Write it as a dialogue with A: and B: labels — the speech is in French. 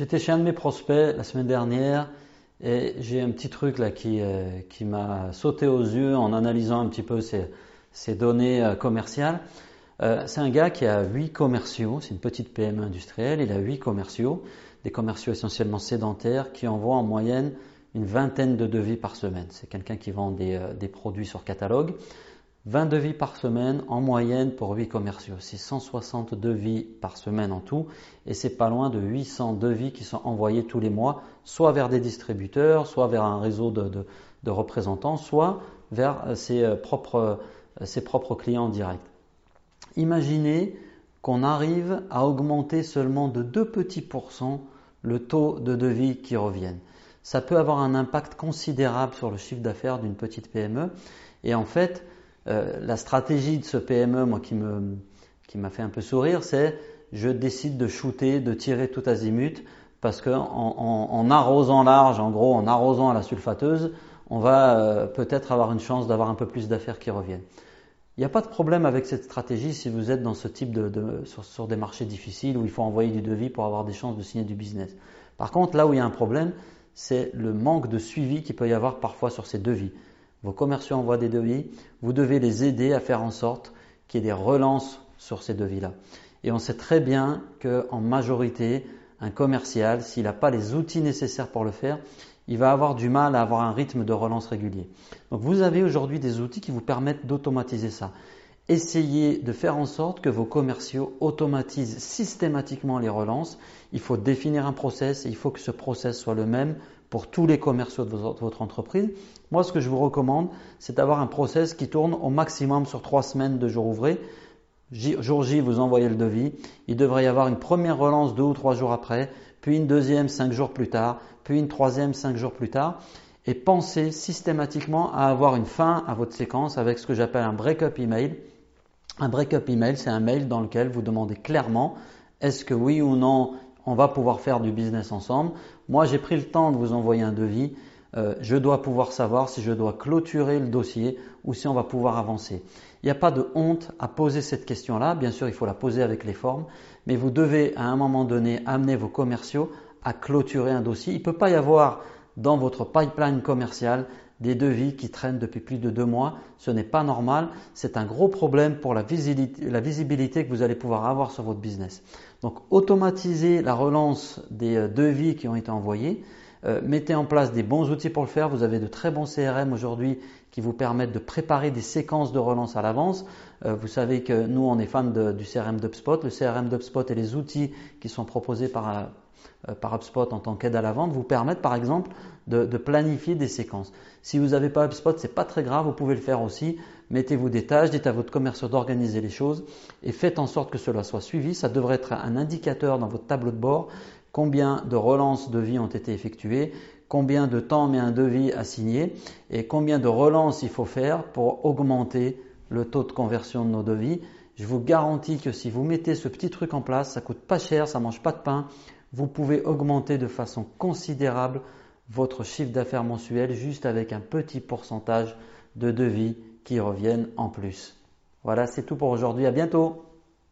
A: J'étais chez un de mes prospects la semaine dernière et j'ai un petit truc là qui, euh, qui m'a sauté aux yeux en analysant un petit peu ces, données euh, commerciales. Euh, c'est un gars qui a huit commerciaux, c'est une petite PME industrielle, il a huit commerciaux, des commerciaux essentiellement sédentaires qui envoient en moyenne une vingtaine de devis par semaine. C'est quelqu'un qui vend des, des produits sur catalogue. 20 devis par semaine en moyenne pour 8 commerciaux. C'est 160 devis par semaine en tout et c'est pas loin de 800 devis qui sont envoyés tous les mois, soit vers des distributeurs, soit vers un réseau de, représentants, soit vers euh, ses euh, propres, euh, ses propres clients directs. Imaginez qu'on arrive à augmenter seulement de 2 petits pourcents le taux de devis qui reviennent. Ça peut avoir un impact considérable sur le chiffre d'affaires d'une petite PME et en fait, euh, la stratégie de ce PME, moi, qui m'a fait un peu sourire, c'est je décide de shooter, de tirer tout azimut, parce qu'en en, arrosant large, en gros, en arrosant à la sulfateuse, on va euh, peut-être avoir une chance d'avoir un peu plus d'affaires qui reviennent. Il n'y a pas de problème avec cette stratégie si vous êtes dans ce type de, sur, sur, des marchés difficiles où il faut envoyer du devis pour avoir des chances de signer du business. Par contre, là où il y a un problème, c'est le manque de suivi qu'il peut y avoir parfois sur ces devis. Vos commerciaux envoient des devis, vous devez les aider à faire en sorte qu'il y ait des relances sur ces devis-là. Et on sait très bien qu'en majorité, un commercial, s'il n'a pas les outils nécessaires pour le faire, il va avoir du mal à avoir un rythme de relance régulier. Donc vous avez aujourd'hui des outils qui vous permettent d'automatiser ça. Essayez de faire en sorte que vos commerciaux automatisent systématiquement les relances. Il faut définir un process et il faut que ce process soit le même pour tous les commerciaux de votre entreprise. Moi, ce que je vous recommande, c'est d'avoir un process qui tourne au maximum sur trois semaines de jours ouvrés. Jour J, vous envoyez le devis. Il devrait y avoir une première relance deux ou trois jours après, puis une deuxième cinq jours plus tard, puis une troisième cinq jours plus tard. Et pensez systématiquement à avoir une fin à votre séquence avec ce que j'appelle un break-up email. Un break-up email, c'est un mail dans lequel vous demandez clairement est-ce que oui ou non on va pouvoir faire du business ensemble. Moi, j'ai pris le temps de vous envoyer un devis. Euh, je dois pouvoir savoir si je dois clôturer le dossier ou si on va pouvoir avancer. Il n'y a pas de honte à poser cette question-là. Bien sûr, il faut la poser avec les formes, mais vous devez à un moment donné amener vos commerciaux à clôturer un dossier. Il ne peut pas y avoir dans votre pipeline commercial des devis qui traînent depuis plus de deux mois. Ce n'est pas normal. C'est un gros problème pour la visibilité, que vous allez pouvoir avoir sur votre business. Donc, automatisez la relance des euh, devis qui ont été envoyés. Euh, mettez en place des bons outils pour le faire. Vous avez de très bons CRM aujourd'hui qui vous permettent de préparer des séquences de relance à l'avance. Euh, vous savez que nous, on est fans du CRM d'UpSpot. Le CRM d'UpSpot et les outils qui sont proposés par, par HubSpot en tant qu'aide à la vente vous permettent par exemple de, planifier des séquences. Si vous n'avez pas HubSpot, c'est pas très grave, vous pouvez le faire aussi. Mettez-vous des tâches, dites à votre commercial d'organiser les choses et faites en sorte que cela soit suivi. Ça devrait être un indicateur dans votre tableau de bord combien de relances de vie ont été effectuées, combien de temps met un devis à signer et combien de relances il faut faire pour augmenter le taux de conversion de nos devis. Je vous garantis que si vous mettez ce petit truc en place, ça coûte pas cher, ça mange pas de pain, vous pouvez augmenter de façon considérable votre chiffre d'affaires mensuel juste avec un petit pourcentage de devis qui reviennent en plus. Voilà, c'est tout pour aujourd'hui. À bientôt.